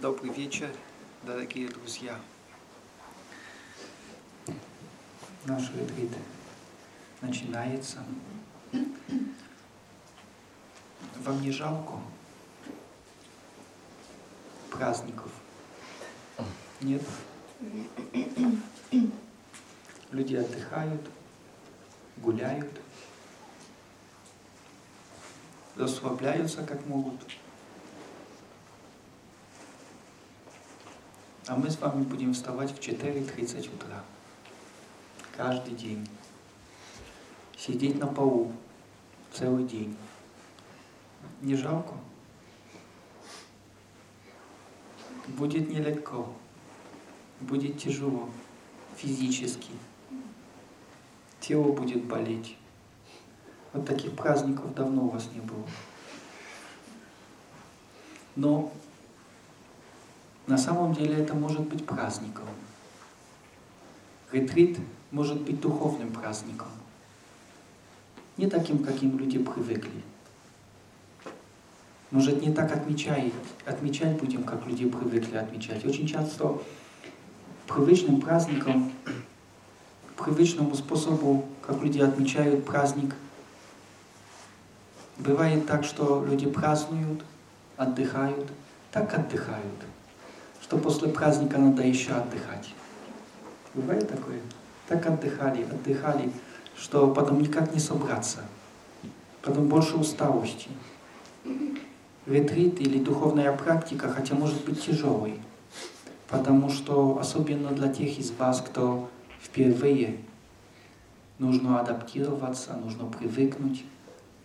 Добрый вечер, дорогие друзья. Наш ретрит начинается. Вам не жалко праздников? Нет? Люди отдыхают, гуляют, расслабляются как могут. А мы с вами будем вставать в 4.30 утра. Каждый день. Сидеть на полу целый день. Не жалко? Будет нелегко. Будет тяжело. Физически. Тело будет болеть. Вот таких праздников давно у вас не было. Но на самом деле это может быть праздником. Ретрит может быть духовным праздником. Не таким, каким люди привыкли. Может, не так отмечать, отмечать будем, как люди привыкли отмечать. Очень часто привычным праздником, привычному способу, как люди отмечают праздник, бывает так, что люди празднуют, отдыхают, так отдыхают – что после праздника надо еще отдыхать. Бывает такое? Так отдыхали, отдыхали, что потом никак не собраться. Потом больше усталости. Ретрит или духовная практика, хотя может быть тяжелой, потому что особенно для тех из вас, кто впервые, нужно адаптироваться, нужно привыкнуть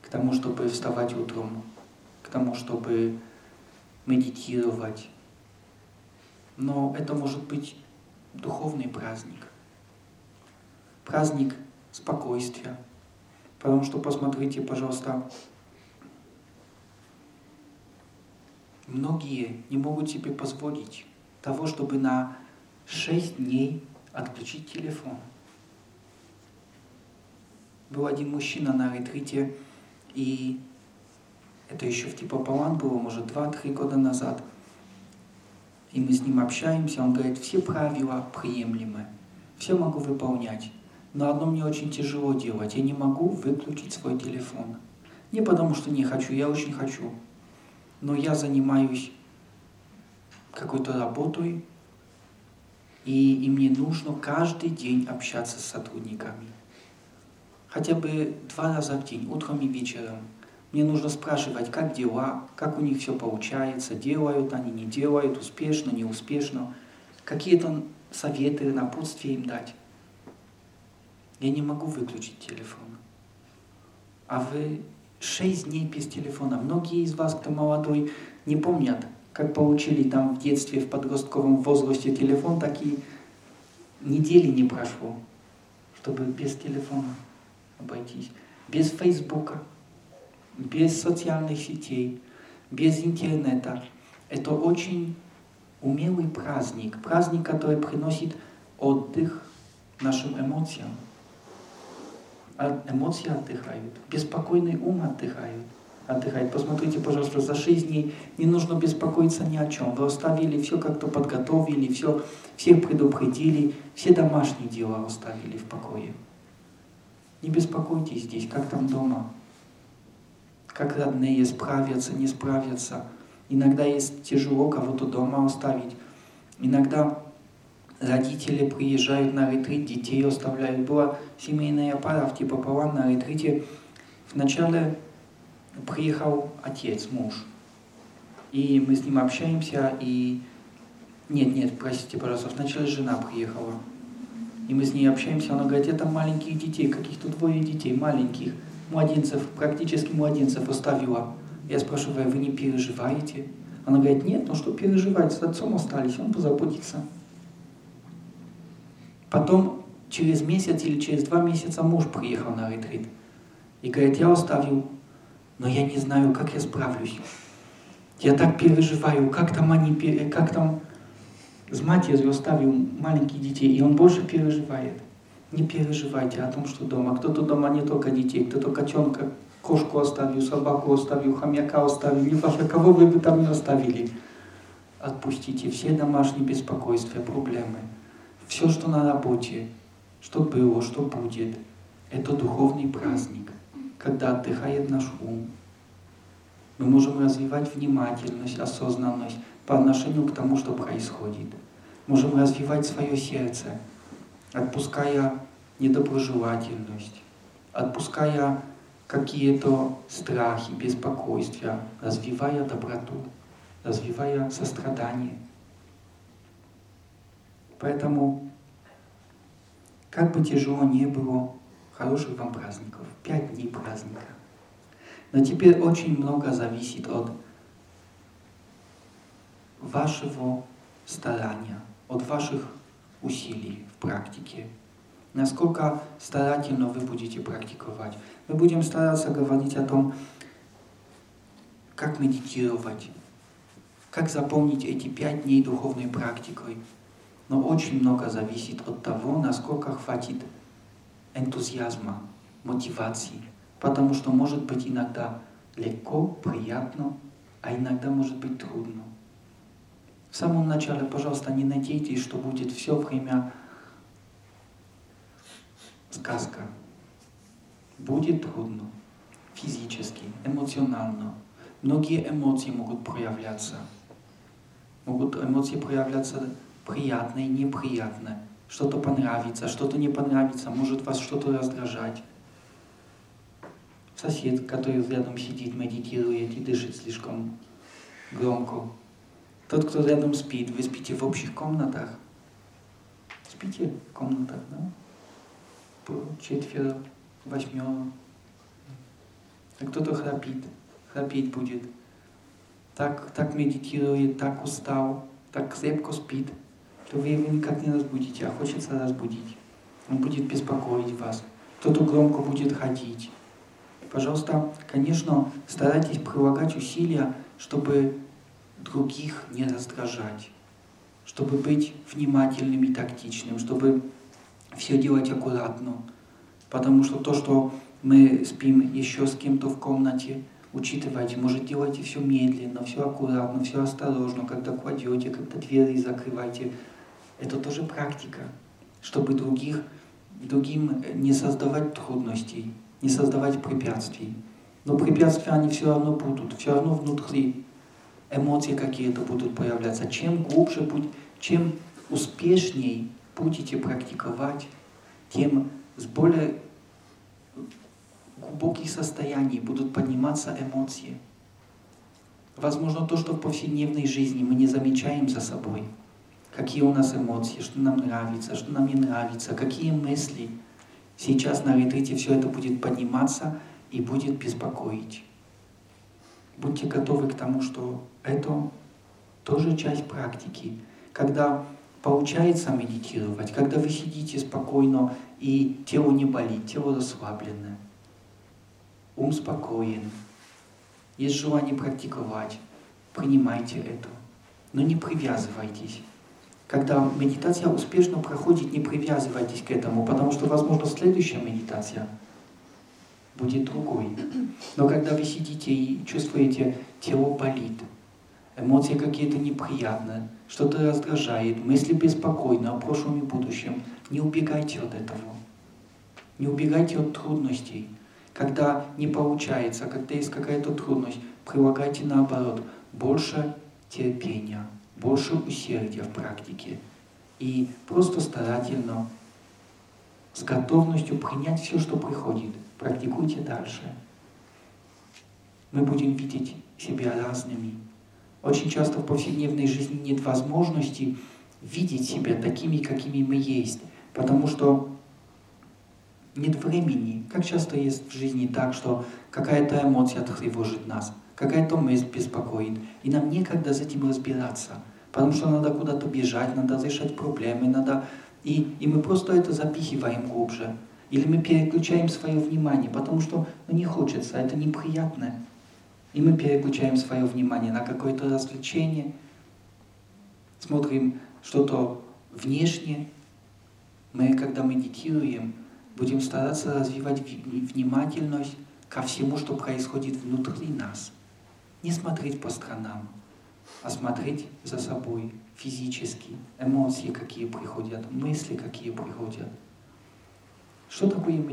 к тому, чтобы вставать утром, к тому, чтобы медитировать, но это может быть духовный праздник. Праздник спокойствия. Потому что, посмотрите, пожалуйста, многие не могут себе позволить того, чтобы на шесть дней отключить телефон. Был один мужчина на ретрите, и это еще в типа Палан было, может, два-три года назад – и мы с ним общаемся, он говорит, все правила приемлемы, все могу выполнять, но одно мне очень тяжело делать, я не могу выключить свой телефон. Не потому что не хочу, я очень хочу, но я занимаюсь какой-то работой, и, и мне нужно каждый день общаться с сотрудниками. Хотя бы два раза в день, утром и вечером. Мне нужно спрашивать, как дела, как у них все получается, делают они, не делают, успешно, неуспешно. Какие-то советы, напутствия им дать. Я не могу выключить телефон. А вы шесть дней без телефона. Многие из вас, кто молодой, не помнят, как получили там в детстве, в подростковом возрасте телефон, так и недели не прошло, чтобы без телефона обойтись. Без Фейсбука, без социальных сетей, без интернета. Это очень умелый праздник, праздник, который приносит отдых нашим эмоциям. Эмоции отдыхают, беспокойный ум отдыхает. отдыхает. Посмотрите, пожалуйста, за шесть дней не нужно беспокоиться ни о чем. Вы оставили все как-то подготовили, все, всех предупредили, все домашние дела оставили в покое. Не беспокойтесь здесь, как там дома как родные справятся, не справятся. Иногда есть тяжело кого-то дома оставить. Иногда родители приезжают на ретрит, детей оставляют. Была семейная пара в Палан на ретрите. Вначале приехал отец, муж. И мы с ним общаемся, и... Нет, нет, простите, пожалуйста, вначале жена приехала. И мы с ней общаемся, она говорит, это маленьких детей, каких-то двое детей, маленьких младенцев, практически младенцев оставила. Я спрашиваю, вы не переживаете? Она говорит, нет, ну что переживать, с отцом остались, он позаботится. Потом через месяц или через два месяца муж приехал на ретрит. И говорит, я оставил, но я не знаю, как я справлюсь. Я так переживаю, как там они, как там с матерью оставил маленьких детей, и он больше переживает. Не переживайте о том, что дома. Кто-то дома не только детей, кто-то котенка, кошку оставил, собаку оставил, хомяка оставил, не важно, кого вы бы там не оставили. отпустите все домашние беспокойства, проблемы. Все, что на работе, что было, что будет, это духовный праздник, когда отдыхает наш ум. Мы можем развивать внимательность, осознанность по отношению к тому, что происходит. Можем развивать свое сердце, отпуская недоброжелательность, отпуская какие-то страхи, беспокойства, развивая доброту, развивая сострадание. Поэтому, как бы тяжело ни было, хороших вам праздников, пять дней праздника. Но теперь очень много зависит от вашего старания, от ваших усилий практике. Насколько старательно вы будете практиковать. Мы будем стараться говорить о том, как медитировать, как заполнить эти пять дней духовной практикой. Но очень много зависит от того, насколько хватит энтузиазма, мотивации. Потому что может быть иногда легко, приятно, а иногда может быть трудно. В самом начале, пожалуйста, не надейтесь, что будет все время сказка. Будет трудно физически, эмоционально. Многие эмоции могут проявляться. Могут эмоции проявляться приятные, неприятные. Что-то понравится, что-то не понравится, может вас что-то раздражать. Сосед, который рядом сидит, медитирует и дышит слишком громко. Тот, кто рядом спит, вы спите в общих комнатах. Спите в комнатах, да? Четверо, восьмеро. А кто-то храпит, храпеть будет. Так, так медитирует, так устал, так крепко спит, то вы его никак не разбудите, а хочется разбудить. Он будет беспокоить вас. Кто-то громко будет ходить. Пожалуйста, конечно, старайтесь прилагать усилия, чтобы других не раздражать, чтобы быть внимательным и тактичным, чтобы все делать аккуратно. Потому что то, что мы спим еще с кем-то в комнате, учитывайте, может делайте все медленно, все аккуратно, все осторожно, когда кладете, когда двери закрываете. Это тоже практика, чтобы других, другим не создавать трудностей, не создавать препятствий. Но препятствия, они все равно будут, все равно внутри эмоции какие-то будут появляться. Чем глубже, будет, чем успешней будете практиковать, тем с более глубоких состояний будут подниматься эмоции. Возможно, то, что в повседневной жизни мы не замечаем за собой. Какие у нас эмоции, что нам нравится, что нам не нравится, какие мысли. Сейчас на ретрите все это будет подниматься и будет беспокоить. Будьте готовы к тому, что это тоже часть практики. Когда получается медитировать, когда вы сидите спокойно и тело не болит, тело расслабленное ум спокоен, есть желание практиковать, принимайте это, но не привязывайтесь. Когда медитация успешно проходит, не привязывайтесь к этому, потому что, возможно, следующая медитация будет другой. Но когда вы сидите и чувствуете, тело болит, эмоции какие-то неприятные, что-то раздражает, мысли беспокойны о прошлом и будущем, не убегайте от этого. Не убегайте от трудностей. Когда не получается, когда есть какая-то трудность, прилагайте наоборот больше терпения, больше усердия в практике. И просто старательно, с готовностью принять все, что приходит. Практикуйте дальше. Мы будем видеть себя разными. Очень часто в повседневной жизни нет возможности видеть себя такими, какими мы есть. Потому что нет времени. Как часто есть в жизни так, что какая-то эмоция тревожит нас, какая-то мысль беспокоит, и нам некогда с этим разбираться, потому что надо куда-то бежать, надо решать проблемы, надо... И, и мы просто это запихиваем глубже. Или мы переключаем свое внимание, потому что ну, не хочется, это неприятно. И мы переключаем свое внимание на какое-то развлечение, смотрим что-то внешнее. Мы, когда медитируем, будем стараться развивать внимательность ко всему, что происходит внутри нас. Не смотреть по сторонам, осмотреть за собой физически, эмоции, какие приходят, мысли, какие приходят. Что такое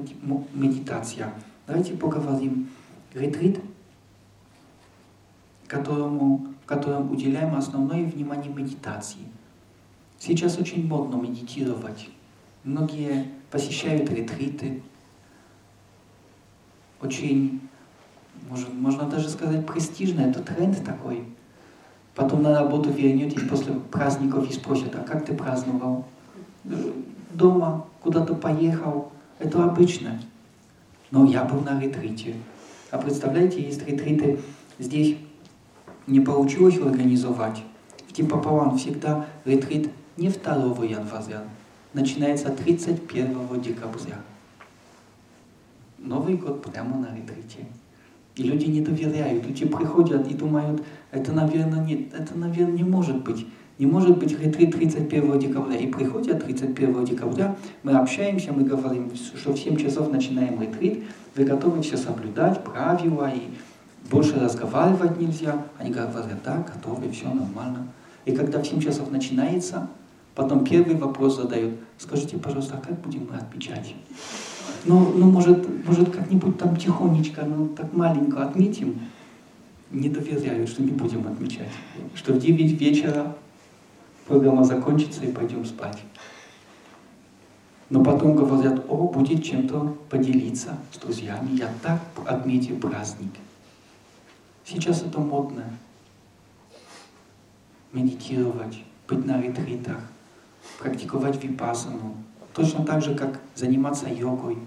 медитация? Давайте поговорим. Ретрит, которому, которым уделяем основное внимание медитации. Сейчас очень модно медитировать. Многие посещают ретриты. Очень, может, можно даже сказать, престижно. Это тренд такой. Потом на работу вернетесь после праздников и спросят, а как ты праздновал? Дома, куда-то поехал. Это обычно. Но я был на ретрите. А представляете, есть ретриты здесь не получилось организовать. В Типа всегда ретрит не 2 января, начинается 31 декабря. Новый год прямо на ретрите. И люди не доверяют, люди приходят и думают, это, наверное, не, это, наверное, не может быть. Не может быть ретрит 31 декабря. И приходят 31 декабря, мы общаемся, мы говорим, что в 7 часов начинаем ретрит, вы готовы все соблюдать, правила, и больше разговаривать нельзя. Они говорят, да, готовы, все нормально. И когда в 7 часов начинается, потом первый вопрос задают, скажите, пожалуйста, а как будем мы отмечать? Ну, ну может, может как-нибудь там тихонечко, ну так маленько отметим. Не доверяют, что не будем отмечать. Что в 9 вечера программа закончится и пойдем спать. Но потом говорят, о, будет чем-то поделиться с друзьями, я так отметил праздник. Сейчас это модно. Медитировать, быть на ретритах, практиковать випасану, точно так же, как заниматься йогой.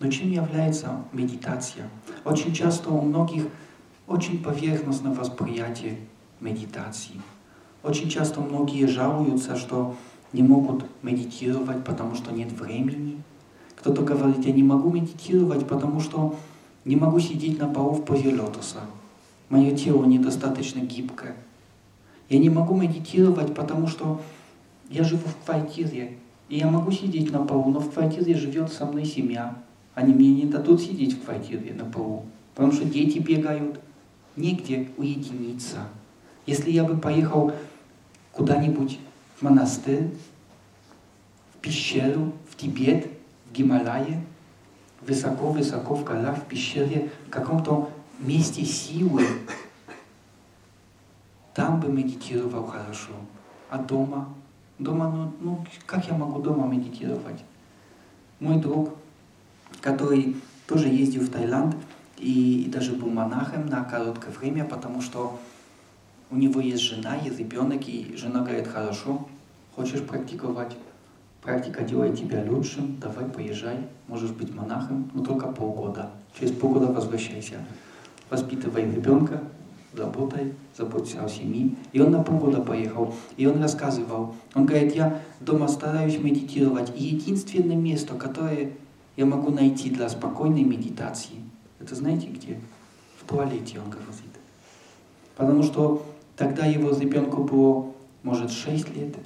Но чем является медитация? Очень часто у многих очень поверхностное восприятие медитации. Очень часто многие жалуются, что не могут медитировать, потому что нет времени. Кто-то говорит, я не могу медитировать, потому что не могу сидеть на полу в позе лотоса. Мое тело недостаточно гибкое. Я не могу медитировать, потому что я живу в квартире. И я могу сидеть на полу, но в квартире живет со мной семья. Они мне не дадут сидеть в квартире на полу, потому что дети бегают. Негде уединиться. Если я бы поехал куда-нибудь в монастырь, в пещеру, в Тибет, в Гималае, высоко-высоко в горах, в пещере, в каком-то месте силы, там бы медитировал хорошо. А дома? Дома, ну, ну как я могу дома медитировать? Мой друг, который тоже ездил в Таиланд и, и даже был монахом на короткое время, потому что у него есть жена, есть ребенок, и жена говорит, хорошо, хочешь практиковать? Практика делает тебя лучшим, давай поезжай, можешь быть монахом, но только полгода. Через полгода возвращайся. Воспитывай ребенка, работай, заботься о семье. И он на полгода поехал, и он рассказывал. Он говорит, я дома стараюсь медитировать, и единственное место, которое я могу найти для спокойной медитации, это знаете где? В туалете, он говорит. Потому что тогда его ребенку было, может, 6 лет,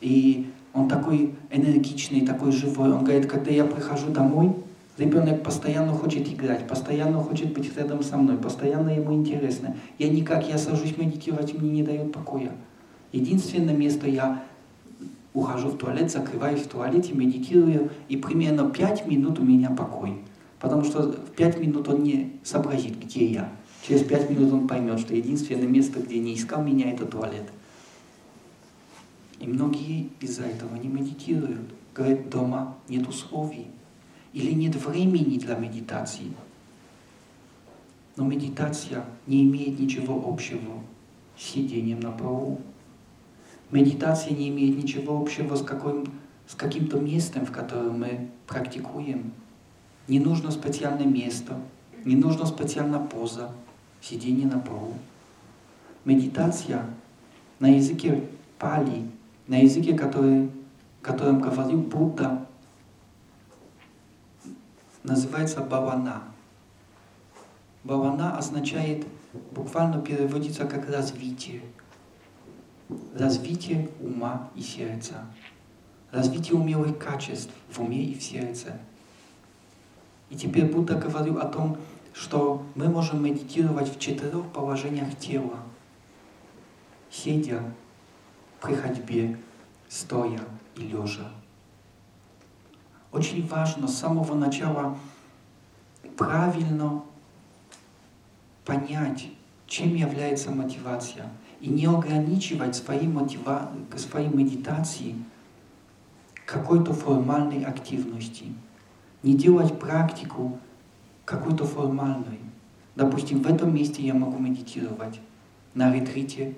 и он такой энергичный, такой живой. Он говорит, когда я прихожу домой, ребенок постоянно хочет играть, постоянно хочет быть рядом со мной, постоянно ему интересно. Я никак, я сажусь медитировать, мне не дает покоя. Единственное место я ухожу в туалет, закрываюсь в туалете, медитирую, и примерно пять минут у меня покой. Потому что в пять минут он не сообразит, где я. Через пять минут он поймет, что единственное место, где не искал меня, это туалет. И многие из-за этого не медитируют. Говорят, дома нет условий. Или нет времени для медитации. Но медитация не имеет ничего общего с сидением на полу. Медитация не имеет ничего общего с, каким, с каким-то местом, в котором мы практикуем. Не нужно специальное место, не нужно специальная поза, сидение на полу. Медитация на языке пали на языке, который, которым говорил Будда, называется бавана. Бавана означает, буквально переводится как развитие. Развитие ума и сердца. Развитие умелых качеств в уме и в сердце. И теперь Будда говорил о том, что мы можем медитировать в четырех положениях тела. сидя, при ходьбе, стоя и лежа. Очень важно с самого начала правильно понять, чем является мотивация, и не ограничивать свои, мотива... свои медитации какой-то формальной активности. Не делать практику какой-то формальной. Допустим, в этом месте я могу медитировать, на ретрите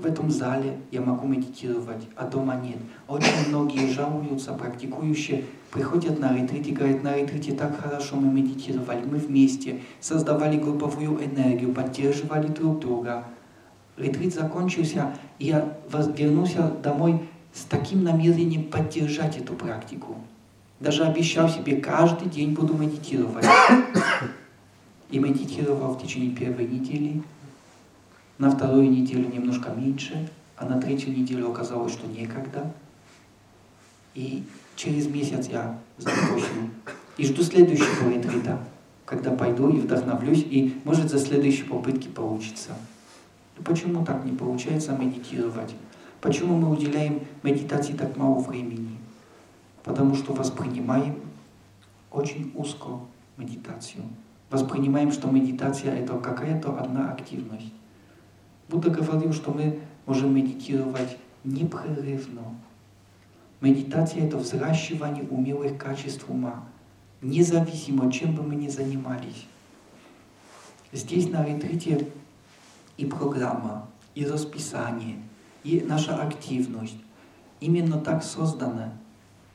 в этом зале я могу медитировать, а дома нет. Очень многие жалуются, практикующие, приходят на ретрит и говорят, на ретрите так хорошо мы медитировали, мы вместе создавали групповую энергию, поддерживали друг друга. Ретрит закончился, и я вернулся домой с таким намерением поддержать эту практику. Даже обещал себе, каждый день буду медитировать. И медитировал в течение первой недели, на вторую неделю немножко меньше, а на третью неделю оказалось, что некогда. И через месяц я закончил. И жду следующего ретрита, когда пойду и вдохновлюсь, и может за следующие попытки получится. Но почему так не получается медитировать? Почему мы уделяем медитации так мало времени? Потому что воспринимаем очень узко медитацию. Воспринимаем, что медитация это какая-то одна активность. Будда говорил, что мы можем медитировать непрерывно. Медитация – это взращивание умелых качеств ума, независимо, чем бы мы ни занимались. Здесь на ретрите и программа, и расписание, и наша активность именно так создана,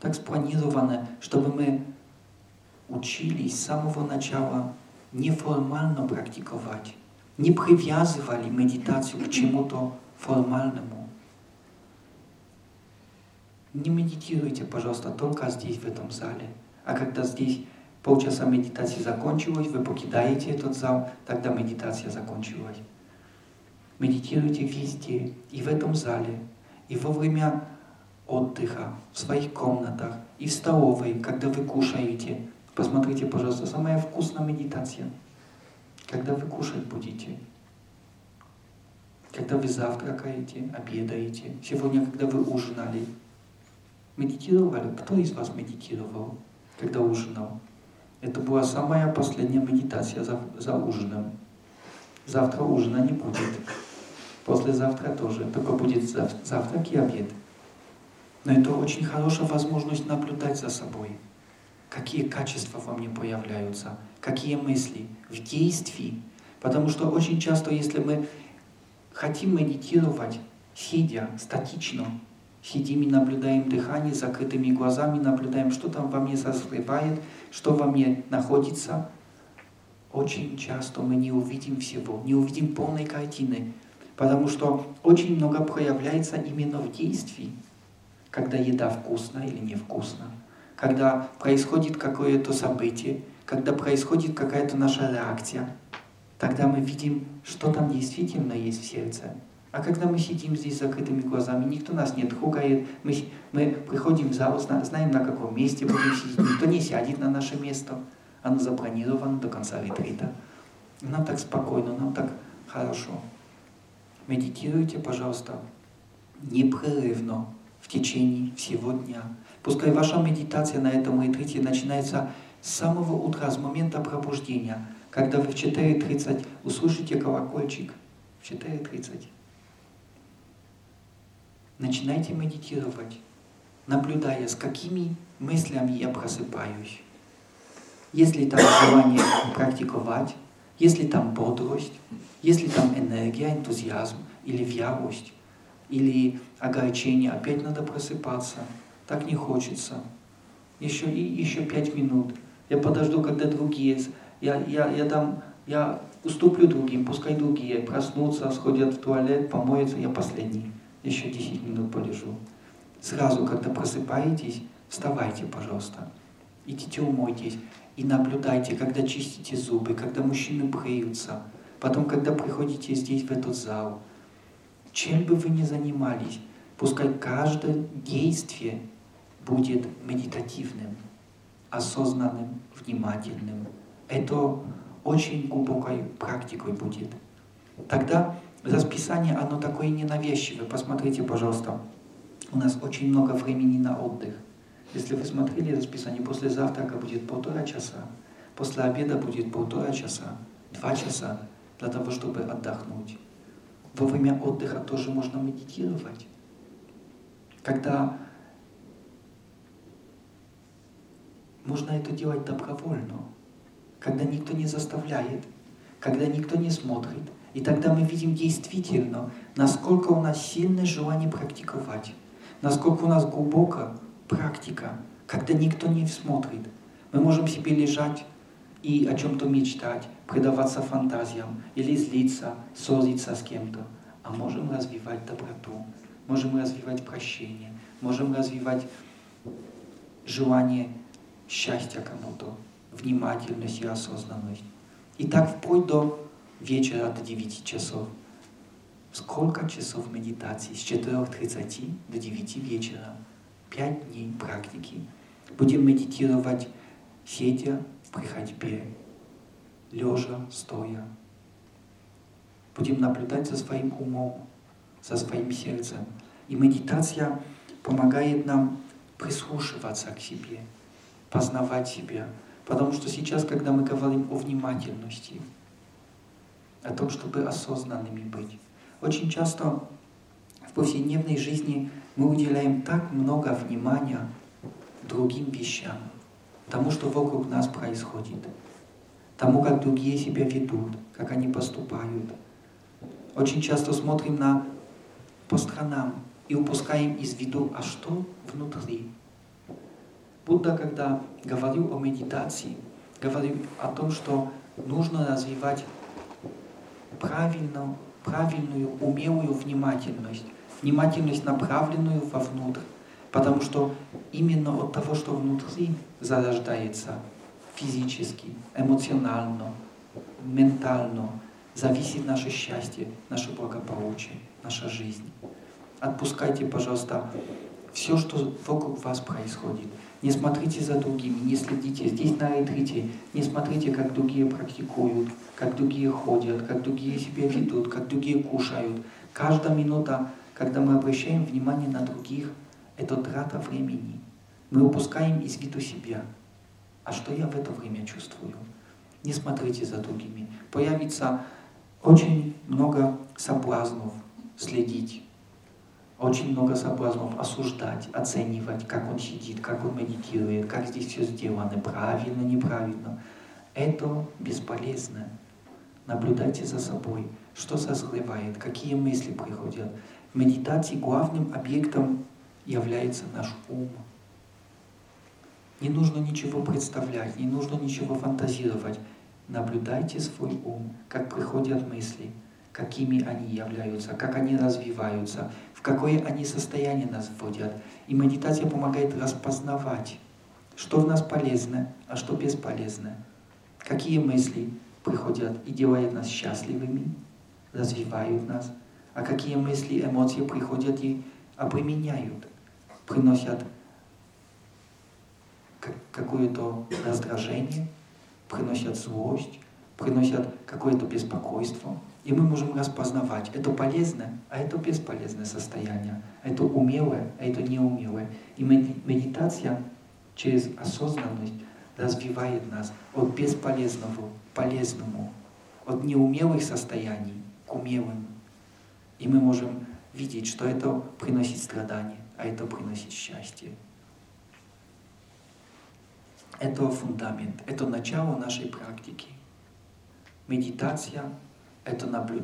так спланирована, чтобы мы учились с самого начала неформально практиковать не привязывали медитацию к чему-то формальному. Не медитируйте, пожалуйста, только здесь, в этом зале. А когда здесь полчаса медитации закончилось, вы покидаете этот зал, тогда медитация закончилась. Медитируйте везде, и в этом зале, и во время отдыха, в своих комнатах, и в столовой, когда вы кушаете. Посмотрите, пожалуйста, самая вкусная медитация – когда вы кушать будете, когда вы завтракаете, обедаете, сегодня, когда вы ужинали, медитировали? Кто из вас медитировал, когда ужинал? Это была самая последняя медитация за, за ужином. Завтра ужина не будет. Послезавтра тоже. Только будет завтрак и обед. Но это очень хорошая возможность наблюдать за собой. Какие качества во мне появляются, какие мысли в действии. Потому что очень часто, если мы хотим медитировать, сидя статично, сидим и наблюдаем дыхание закрытыми глазами, наблюдаем, что там во мне созревает, что во мне находится, очень часто мы не увидим всего, не увидим полной картины, потому что очень много проявляется именно в действии, когда еда вкусна или невкусна, когда происходит какое-то событие, когда происходит какая-то наша реакция, тогда мы видим, что там действительно есть в сердце. А когда мы сидим здесь с закрытыми глазами, никто нас не трогает, мы, мы приходим в зал, знаем, на каком месте будем сидеть, никто не сядет на наше место, оно запланировано до конца ретрита. Нам так спокойно, нам так хорошо. Медитируйте, пожалуйста, непрерывно в течение всего дня. Пускай ваша медитация на этом ретрите начинается с самого утра, с момента пробуждения, когда вы в 4.30 услышите колокольчик, в 4.30, начинайте медитировать, наблюдая, с какими мыслями я просыпаюсь. Есть ли там желание практиковать, есть ли там бодрость, есть ли там энергия, энтузиазм или вялость, или огорчение, опять надо просыпаться, так не хочется. Еще, и, еще пять минут – я подожду, когда другие, я, я, я дам, я уступлю другим, пускай другие проснутся, сходят в туалет, помоются, я последний. Еще 10 минут полежу. Сразу, когда просыпаетесь, вставайте, пожалуйста. Идите умойтесь и наблюдайте, когда чистите зубы, когда мужчины бреются, потом, когда приходите здесь, в этот зал. Чем бы вы ни занимались, пускай каждое действие будет медитативным осознанным, внимательным. Это очень глубокой практикой будет. Тогда Расписание, оно такое ненавязчивое. Посмотрите, пожалуйста. У нас очень много времени на отдых. Если вы смотрели расписание, после завтрака будет полтора часа, после обеда будет полтора часа, два часа для того, чтобы отдохнуть. Во время отдыха тоже можно медитировать. Когда можно это делать добровольно, когда никто не заставляет, когда никто не смотрит. И тогда мы видим действительно, насколько у нас сильное желание практиковать, насколько у нас глубокая практика, когда никто не смотрит. Мы можем себе лежать и о чем-то мечтать, предаваться фантазиям или злиться, ссориться с кем-то, а можем развивать доброту, можем развивать прощение, можем развивать желание счастья кому-то, внимательность и осознанность. И так вплоть до вечера до 9 часов. Сколько часов медитации? С 4.30 до 9 вечера. 5 дней практики. Будем медитировать сидя при ходьбе, лежа, стоя. Будем наблюдать за своим умом, за своим сердцем. И медитация помогает нам прислушиваться к себе, познавать себя. Потому что сейчас, когда мы говорим о внимательности, о том, чтобы осознанными быть, очень часто в повседневной жизни мы уделяем так много внимания другим вещам, тому, что вокруг нас происходит, тому, как другие себя ведут, как они поступают. Очень часто смотрим на по сторонам и упускаем из виду, а что внутри. Будда, когда говорил о медитации, говорил о том, что нужно развивать правильную, правильную, умелую внимательность, внимательность, направленную вовнутрь, потому что именно от того, что внутри зарождается физически, эмоционально, ментально, зависит наше счастье, наше благополучие, наша жизнь. Отпускайте, пожалуйста, все, что вокруг вас происходит. Не смотрите за другими, не следите. Здесь на ретрите не смотрите, как другие практикуют, как другие ходят, как другие себя ведут, как другие кушают. Каждая минута, когда мы обращаем внимание на других, это трата времени. Мы упускаем из виду себя. А что я в это время чувствую? Не смотрите за другими. Появится очень много соблазнов следить очень много соблазнов осуждать, оценивать, как он сидит, как он медитирует, как здесь все сделано, правильно, неправильно. Это бесполезно. Наблюдайте за собой, что созревает, какие мысли приходят. В медитации главным объектом является наш ум. Не нужно ничего представлять, не нужно ничего фантазировать. Наблюдайте свой ум, как приходят мысли, какими они являются, как они развиваются, какое они состояние нас вводят. И медитация помогает распознавать, что в нас полезно, а что бесполезно. Какие мысли приходят и делают нас счастливыми, развивают нас, а какие мысли, эмоции приходят и обременяют, приносят какое-то раздражение, приносят злость, приносят какое-то беспокойство. И мы можем распознавать, это полезное, а это бесполезное состояние, это умелое, а это неумелое. И медитация через осознанность развивает нас от бесполезного к полезному, от неумелых состояний к умелым. И мы можем видеть, что это приносит страдания, а это приносит счастье. Это фундамент, это начало нашей практики. Медитация — это наблюдение.